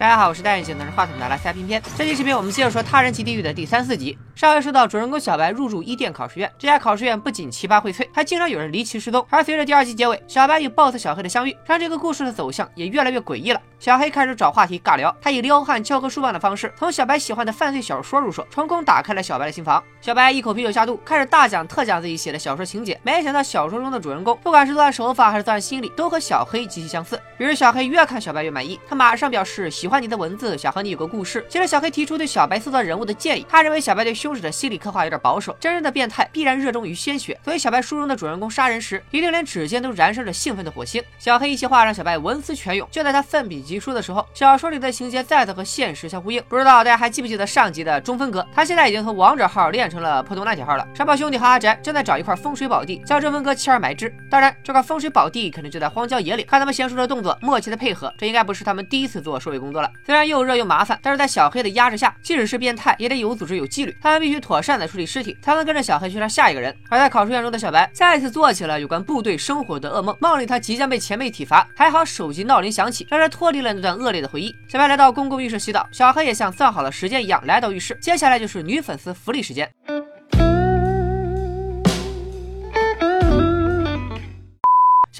大家好，我是戴眼镜拿着话筒的拉塞偏偏。这期视频我们接着说《他人即地狱》的第三四集。上回说到主人公小白入住伊甸考试院，这家考试院不仅奇葩荟萃，还经常有人离奇失踪。而随着第二集结尾，小白与 BOSS 小黑的相遇，让这个故事的走向也越来越诡异了。小黑开始找话题尬聊，他以撩汉教科书般的方式，从小白喜欢的犯罪小说入手，成功打开了小白的心房。小白一口啤酒下肚，开始大讲特讲自己写的小说情节。没想到小说中的主人公，不管是作案手法还是作案心理，都和小黑极其相似。于是小黑越看小白越满意，他马上表示喜喜欢你的文字，想和你有个故事。接着小黑提出对小白塑造人物的建议，他认为小白对凶手的心理刻画有点保守，真正的变态必然热衷于鲜血，所以小白书中的主人公杀人时，一定连指尖都燃烧着兴奋的火星。小黑一席话让小白文思泉涌，就在他奋笔疾书的时候，小说里的情节再次和现实相呼应。不知道大家还记不记得上集的中分哥？他现在已经从王者号练成了破铜烂铁号了。山豹兄弟和阿宅正在找一块风水宝地，叫中分哥弃而埋之。当然，这块风水宝地肯定就在荒郊野岭。看他们娴熟的动作，默契的配合，这应该不是他们第一次做收尾工作了。虽然又热又麻烦，但是在小黑的压制下，即使是变态也得有组织有纪律。他们必须妥善的处理尸体，才能跟着小黑去杀下一个人。而在考试院中的小白，再次做起了有关部队生活的噩梦。梦里他即将被前辈体罚，还好手机闹铃响起，让他脱离了那段恶劣的回忆。小白来到公共浴室洗澡，小黑也像算好了时间一样来到浴室。接下来就是女粉丝福利时间。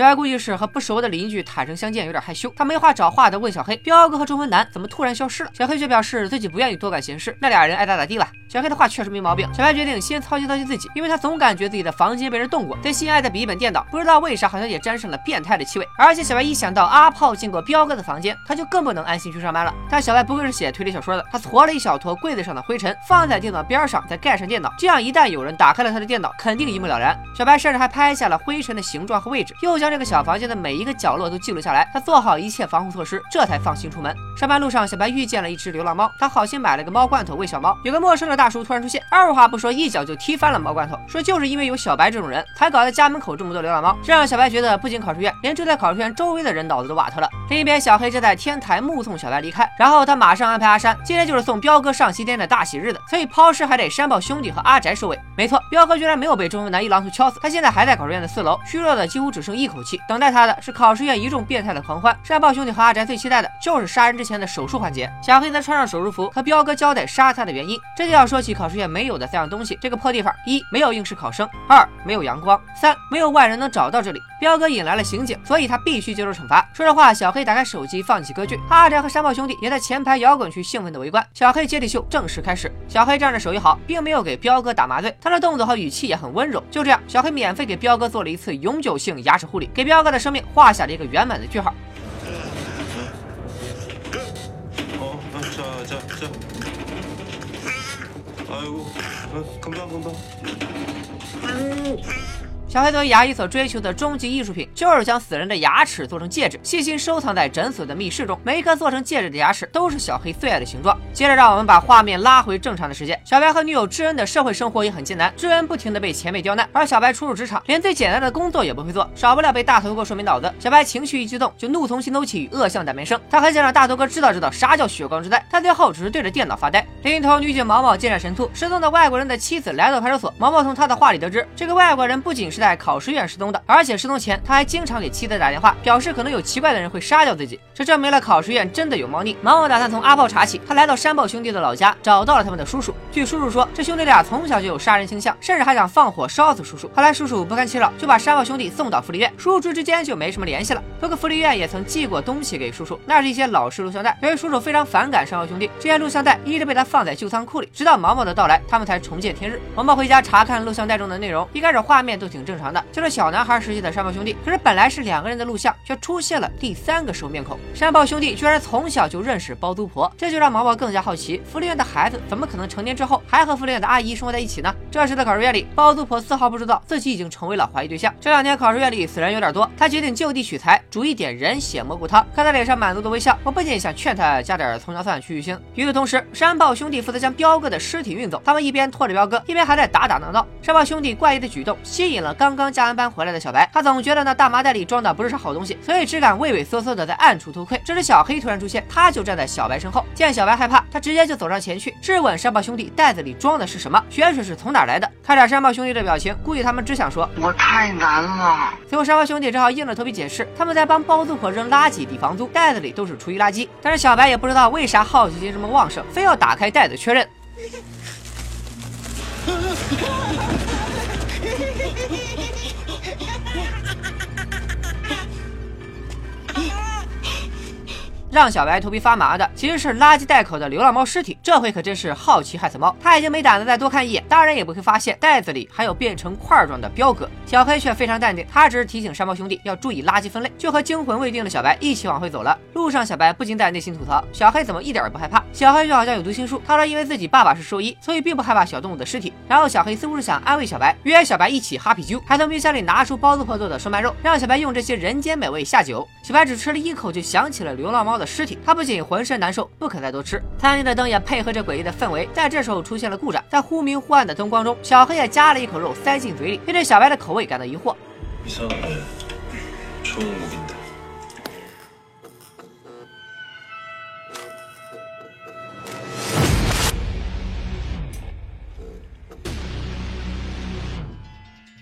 小白估计是和不熟的邻居坦诚相见，有点害羞。他没话找话的问小黑：“彪哥和中文男怎么突然消失了？”小黑却表示自己不愿意多管闲事，那俩人爱咋咋地吧。小黑的话确实没毛病。小白决定先操心操心自己，因为他总感觉自己的房间被人动过。最心爱的笔记本电脑，不知道为啥好像也沾上了变态的气味。而且小白一想到阿炮进过彪哥的房间，他就更不能安心去上班了。但小白不愧是写推理小说的，他搓了一小坨柜子上的灰尘，放在电脑边上，再盖上电脑，这样一旦有人打开了他的电脑，肯定一目了然。小白甚至还拍下了灰尘的形状和位置，又将这个小房间的每一个角落都记录下来。他做好一切防护措施，这才放心出门。上班路上，小白遇见了一只流浪猫，他好心买了个猫罐头喂小猫。有个陌生的大叔突然出现。二话不说，一脚就踢翻了猫罐头，说就是因为有小白这种人才搞得家门口这么多流浪猫，这让小白觉得不仅考试院，连住在考试院周围的人脑子都瓦特了。另一边，小黑正在天台目送小白离开，然后他马上安排阿山，今天就是送彪哥上西天的大喜日子，所以抛尸还得山豹兄弟和阿宅收尾。没错，彪哥居然没有被中文男一榔头敲死，他现在还在考试院的四楼，虚弱的几乎只剩一口气，等待他的是考试院一众变态的狂欢。山豹兄弟和阿宅最期待的就是杀人之前的手术环节。小黑则穿上手术服，和彪哥交代杀他的原因，这就要说起考试院没有的三样东西。这个破地方，一没有应试考生，二没有阳光，三没有外人能找到这里。彪哥引来了刑警，所以他必须接受惩罚。说着话，小黑打开手机，放起歌剧。阿宅和山豹兄弟也在前排摇滚区兴奋的围观。小黑接力秀正式开始。小黑仗着手艺好，并没有给彪哥打麻醉，他的动作和语气也很温柔。就这样，小黑免费给彪哥做了一次永久性牙齿护理，给彪哥的生命画下了一个圆满的句号。小黑作为牙医所追求的终极艺术品，就是将死人的牙齿做成戒指，细心收藏在诊所的密室中。每一颗做成戒指的牙齿都是小黑最爱的形状。接着，让我们把画面拉回正常的时间。小白和女友智恩的社会生活也很艰难，智恩不停的被前辈刁难，而小白初入职场，连最简单的工作也不会做，少不了被大头哥说没脑子。小白情绪一激动，就怒从心头起，恶向胆边生。他很想让大头哥知道知道啥叫血光之灾，但最后只是对着电脑发呆。另一头，女警毛毛见战神兔，失踪的外国人的妻子来到派出所，毛毛从他的话里得知，这个外国人不仅是。在考试院失踪的，而且失踪前他还经常给妻子打电话，表示可能有奇怪的人会杀掉自己。这证明了考试院真的有猫腻。毛毛打算从阿炮查起，他来到山豹兄弟的老家，找到了他们的叔叔。据叔叔说，这兄弟俩从小就有杀人倾向，甚至还想放火烧死叔叔。后来叔叔不堪其扰，就把山豹兄弟送到福利院，叔叔之间就没什么联系了。不过福利院也曾寄过东西给叔叔，那是一些老式录像带。由于叔叔非常反感山豹兄弟，这些录像带一直被他放在旧仓库里，直到毛毛的到来，他们才重见天日。毛毛回家查看录像带中的内容，一开始画面都挺正常的，就是小。男孩时期的山豹兄弟，可是本来是两个人的录像，却出现了第三个熟面孔。山豹兄弟居然从小就认识包租婆，这就让毛毛更加好奇，福利院的孩子怎么可能成年之后还和福利院的阿姨生活在一起呢？这时的考试院里，包租婆丝毫不知道自己已经成为了怀疑对象。这两天考试院里死人有点多，他决定就地取材，煮一点人血蘑菇汤。看他脸上满足的微笑，我不禁想劝他加点葱姜蒜去去腥。与此同时，山豹兄弟负责将彪哥的尸体运走，他们一边拖着彪哥，一边还在打打闹闹。山豹兄弟怪异的举动吸引了刚刚加完班回。来的小白，他总觉得那大麻袋里装的不是啥好东西，所以只敢畏畏缩缩的在暗处偷窥。这时小黑突然出现，他就站在小白身后。见小白害怕，他直接就走上前去质问山豹兄弟袋子里装的是什么，血水是从哪来的。看着山豹兄弟的表情，估计他们只想说：“我太难了。”最后山豹兄弟只好硬着头皮解释，他们。在帮包租婆扔垃圾抵房租，袋子里都是厨余垃圾。但是小白也不知道为啥好奇心这么旺盛，非要打开袋的确认。让小白头皮发麻的其实是垃圾袋口的流浪猫尸体，这回可真是好奇害死猫。他已经没胆子再多看一眼，当然也不会发现袋子里还有变成块状的标格。小黑却非常淡定，他只是提醒山猫兄弟要注意垃圾分类，就和惊魂未定的小白一起往回走了。路上，小白不禁在内心吐槽：小黑怎么一点也不害怕？小黑就好像有读心术。他说因为自己爸爸是兽医，所以并不害怕小动物的尸体。然后小黑似乎是想安慰小白，约小白一起哈啤酒，还从冰箱里拿出包子婆做的生鳗肉，让小白用这些人间美味下酒。小白只吃了一口，就想起了流浪猫的尸体，他不仅浑身难受，不肯再多吃。餐厅的灯也配合着诡异的氛围，在这时候出现了故障。在忽明忽暗的灯光中，小黑也夹了一口肉塞进嘴里，并对小白的口味感到疑惑。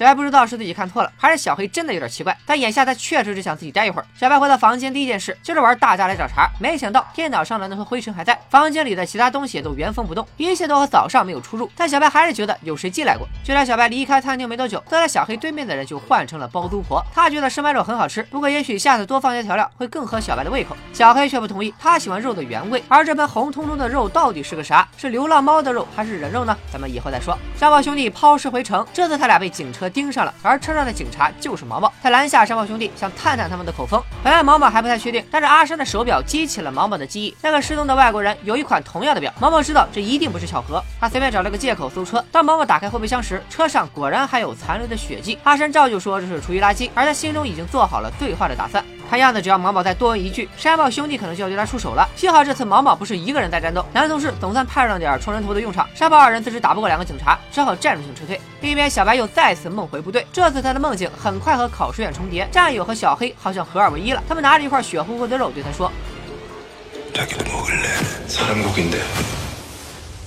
小白不知道是自己看错了，还是小黑真的有点奇怪。但眼下他确实只想自己待一会儿。小白回到房间，第一件事就是玩大家来找茬。没想到电脑上的那坨灰尘还在，房间里的其他东西也都原封不动，一切都和早上没有出入。但小白还是觉得有谁进来过。就在小白离开餐厅没多久，坐在小黑对面的人就换成了包租婆。他觉得生鳗肉很好吃，不过也许下次多放些调料会更合小白的胃口。小黑却不同意，他喜欢肉的原味。而这盆红彤彤的肉到底是个啥？是流浪猫的肉还是人肉呢？咱们以后再说。山猫兄弟抛尸回城，这次他俩被警车。盯上了，而车上的警察就是毛毛。他拦下山豹兄弟，想探探他们的口风。本来毛毛还不太确定，但是阿山的手表激起了毛毛的记忆。那个失踪的外国人有一款同样的表，毛毛知道这一定不是巧合。他随便找了个借口搜车。当毛毛打开后备箱时，车上果然还有残留的血迹。阿山照旧说这是厨余垃圾，而他心中已经做好了最坏的打算。看样子，只要毛毛再多问一句，山豹兄弟可能就要对他出手了。幸好这次毛毛不是一个人在战斗，男同事总算派上点冲人头的用场。山豹二人自知打不过两个警察，只好战术性撤退。另一边，小白又再次梦回部队，这次他的梦境很快和考试院重叠，战友和小黑好像合二为一了。他们拿着一块血乎乎的肉对他说。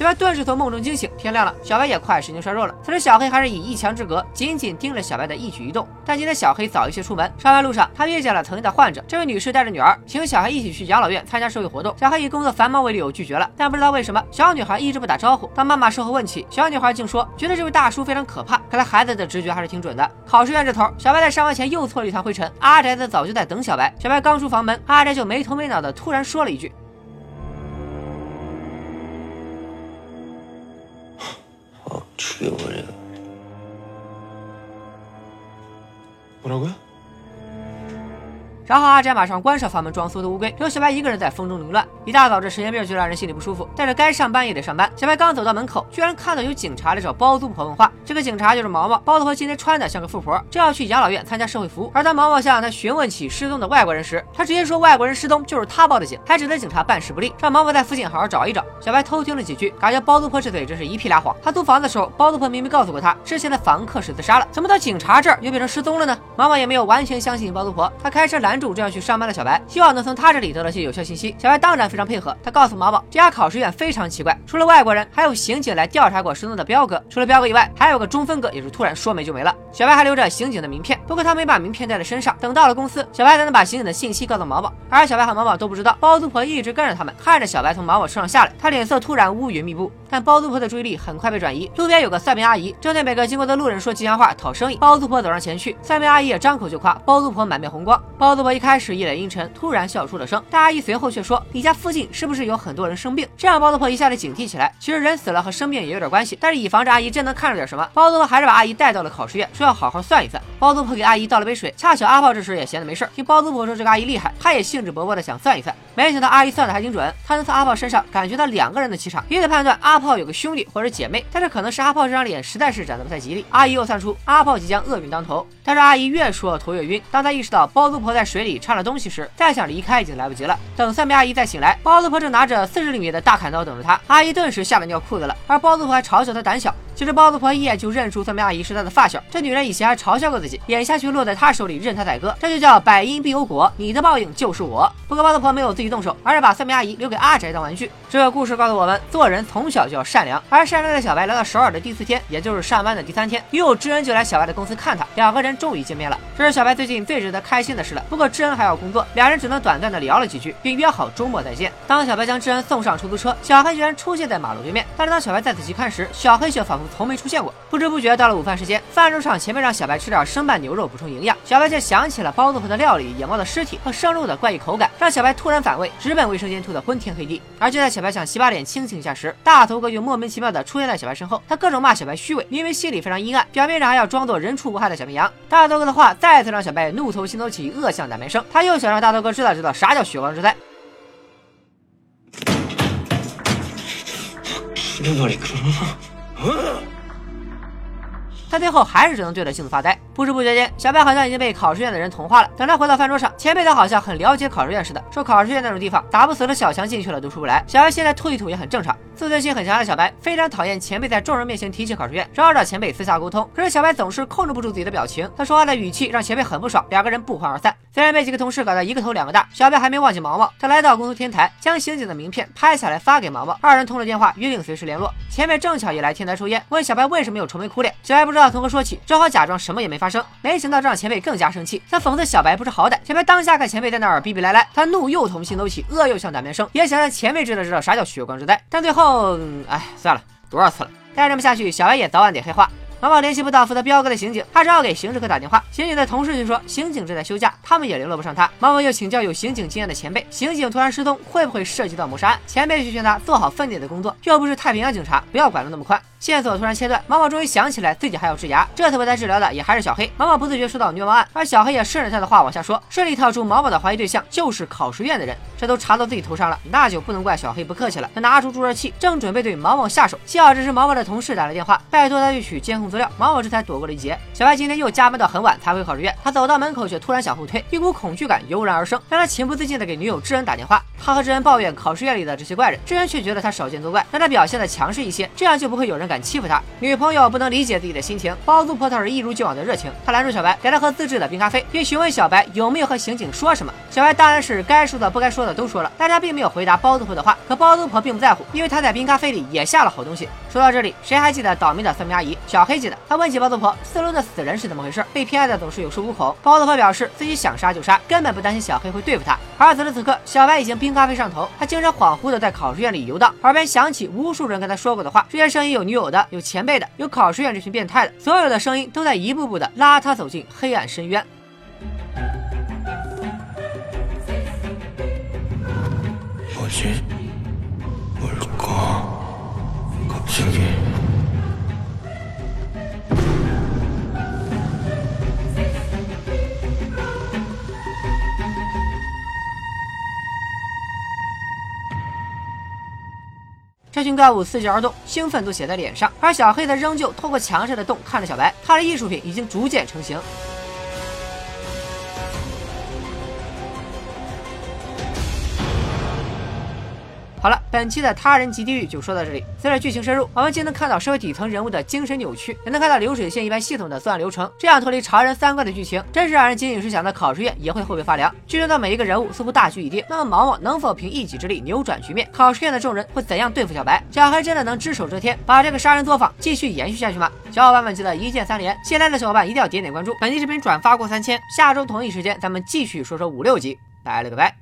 小白顿时从梦中惊醒，天亮了，小白也快神经衰弱了。此时小黑还是以一墙之隔，紧紧盯着小白的一举一动。但今天小黑早一些出门，上班路上他遇见了曾经的患者，这位女士带着女儿，请小黑一起去养老院参加社会活动。小黑以工作繁忙为理由拒绝了，但不知道为什么，小女孩一直不打招呼。当妈妈事后问起，小女孩竟说觉得这位大叔非常可怕。看来孩子的直觉还是挺准的。考试院这头，小白在上班前又搓了一团灰尘，阿宅子早就在等小白。小白刚出房门，阿宅就没头没脑的突然说了一句。çıkıyor böyle. Braga? 然后阿宅马上关上房门，装缩的乌龟，留小白一个人在风中凌乱。一大早这神经病就让人心里不舒服，但是该上班也得上班。小白刚走到门口，居然看到有警察来找包租婆问话。这个警察就是毛毛。包租婆今天穿的像个富婆，正要去养老院参加社会服务。而当毛毛向他询问起失踪的外国人时，他直接说外国人失踪就是他报的警，还指责警察办事不力，让毛毛在附近好好找一找。小白偷听了几句，感觉包租婆这嘴真是一屁俩谎。他租房子的时候，包租婆明明告诉过他，之前的房客是自杀了，怎么到警察这儿又变成失踪了呢？毛毛也没有完全相信包租婆，他开车拦住正要去上班的小。白希望能从他这里得到些有效信息。小白当然非常配合，他告诉毛毛，这家考试院非常奇怪，除了外国人，还有刑警来调查过失踪的彪哥。除了彪哥以外，还有个中分哥，也是突然说没就没了。小白还留着刑警的名片，不过他没把名片带在身上。等到了公司，小白才能把刑警的信息告诉毛毛。而小白和毛毛都不知道，包租婆一直跟着他们，看着小白从毛毛车上下来，他脸色突然乌云密布。但包租婆的注意力很快被转移，路边有个算命阿姨，正对每个经过的路人说吉祥话讨生意。包租婆走上前去，算命阿姨也张口就夸，包租婆满面红光。包租婆一开始一脸阴沉，突然笑出了声。但阿姨随后却说：“你家附近是不是有很多人生病？”这让包租婆一下子警惕起来。其实人死了和生病也有点关系，但是以防这阿姨真能看出点什么，包租婆还是把阿姨带到了考试院，说要好好算一算。包租婆给阿姨倒了杯水，恰巧阿炮这时也闲得没事听包租婆说这个阿姨厉害，他也兴致勃勃的想算一算。没想到阿姨算的还挺准，他能从阿炮身上感觉到两个人的气场，也得判断阿炮有个兄弟或。者姐妹，但是可能是阿炮这张脸实在是长得不太吉利。阿姨又算出阿炮即将厄运当头，但是阿姨越说头越晕。当她意识到包租婆在水嘴里插了东西时，再想离开已经来不及了。等三名阿姨再醒来，包子婆正拿着四十厘米的大砍刀等着她。阿姨顿时吓得尿裤子了，而包子婆还嘲笑她胆小。其实包租婆一眼就认出算命阿姨是她的发小，这女人以前还嘲笑过自己，眼下却落在她手里任她宰割，这就叫百因必有果，你的报应就是我。不过包租婆没有自己动手，而是把算命阿姨留给阿宅当玩具。这个故事告诉我们，做人从小就要善良。而善良的小白来到首尔的第四天，也就是上班的第三天，女友智恩就来小白的公司看他，两个人终于见面了。这是小白最近最值得开心的事了。不过智恩还要工作，两人只能短暂的聊了几句，并约好周末再见。当小白将智恩送上出租车，小黑居然出现在马路对面。但是当小白再仔细看时，小黑却仿佛从没出现过。不知不觉到了午饭时间，饭桌上前辈让小白吃点生拌牛肉补充营养，小白却想起了包子铺的料理、野猫的尸体和生肉的怪异口感，让小白突然反胃，直奔卫生间吐得昏天黑地。而就在小白想洗把脸清醒一下时，大头哥就莫名其妙的出现在小白身后，他各种骂小白虚伪，明明心里非常阴暗，表面上还要装作人畜无害的小绵羊。大头哥的话再次让小白怒从心头起，恶向胆边生。他又想让大头哥知道知道啥叫血光之灾。Huh? 他最后还是只能对着镜子发呆。不知不觉间，小白好像已经被考试院的人同化了。等他回到饭桌上，前辈他好像很了解考试院似的，说考试院那种地方，打不死的小强进去了都出不来。小白现在吐一吐也很正常。自尊心很强的小白非常讨厌前辈在众人面前提起考试院，只好找前辈私下沟通。可是小白总是控制不住自己的表情，他说话的语气让前辈很不爽，两个人不欢而散。虽然被几个同事搞得一个头两个大，小白还没忘记毛毛。他来到公司天台，将刑警的名片拍下来发给毛毛，二人通了电话，约定随时联络。前辈正巧也来天台抽烟，问小白为什么又愁眉苦脸。小白不知道从何说起，只好假装什么也没发生。没想到这让前辈更加生气，他讽刺小白不知好歹。小白当下看前辈在那儿逼逼赖赖，他怒又从心头起，恶又向胆边生，也想让前辈知道知道啥叫血光之灾。但最后，哎。算了，多少次了？再这么下去，小白也早晚得黑化。毛毛联系不到负责彪哥的刑警，他只好给刑事科打电话。刑警的同事就说刑警正在休假，他们也联络不上他。毛毛又请教有刑警经验的前辈，刑警突然失踪会不会涉及到谋杀案？前辈却劝他做好分内的工作，又不是太平洋警察，不要管得那么宽。线索突然切断，毛毛终于想起来自己还要治牙，这次为他治疗的也还是小黑。毛毛不自觉说到虐猫案，而小黑也顺着他的话往下说，顺利套出毛毛的怀疑对象就是考试院的人。这都查到自己头上了，那就不能怪小黑不客气了。他拿出注射器，正准备对毛毛下手，幸好这时毛毛的同事打来电话，拜托他去取监控资料，毛毛这才躲过了一劫。小白今天又加班到很晚才回考试院，他走到门口却突然想后退，一股恐惧感油然而生，让他情不自禁的给女友智恩打电话。他和智恩抱怨考试院里的这些怪人，智恩却觉得他少见多怪，让他表现的强势一些，这样就不会有人敢欺负他。女朋友不能理解自己的心情，包租婆倒是一如既往的热情。他拦住小白，给他喝自制的冰咖啡，并询问小白有没有和刑警说什么。小白当然是该说的不该说的都说了，但他并没有回答包租婆的话。可包租婆并不在乎，因为她在冰咖啡里也下了好东西。说到这里，谁还记得倒霉的三明阿姨？小黑记得。他问起包租婆，四楼的死人是怎么回事？被偏爱的总是有恃无恐。包租婆表示自己想杀就杀，根本不担心小黑会对付他。而此时此刻，小白已经冰咖啡上头，他精神恍惚的在考试院里游荡，耳边响起无数人跟他说过的话。这些声音有女友的，有前辈的，有考试院这群变态的，所有的声音都在一步步的拉他走进黑暗深渊。我去，我是哥，兄弟。这群怪物伺机而动，兴奋都写在脸上，而小黑则仍旧透过墙上的洞看着小白，他的艺术品已经逐渐成型。本期的他人及地狱就说到这里。随着剧情深入，我们既能看到社会底层人物的精神扭曲，也能看到流水线一般系统的作案流程。这样脱离常人三观的剧情，真是让人仅仅是想到考试院也会后背发凉。剧中的每一个人物似乎大局已定，那么毛毛能否凭一己之力扭转局面？考试院的众人会怎样对付小白？小黑真的能只手遮天，把这个杀人作坊继续延续下去吗？小伙伴们记得一键三连，新来的小伙伴一定要点点关注。本期视频转发过三千，下周同一时间咱们继续说说五六集。拜了个拜。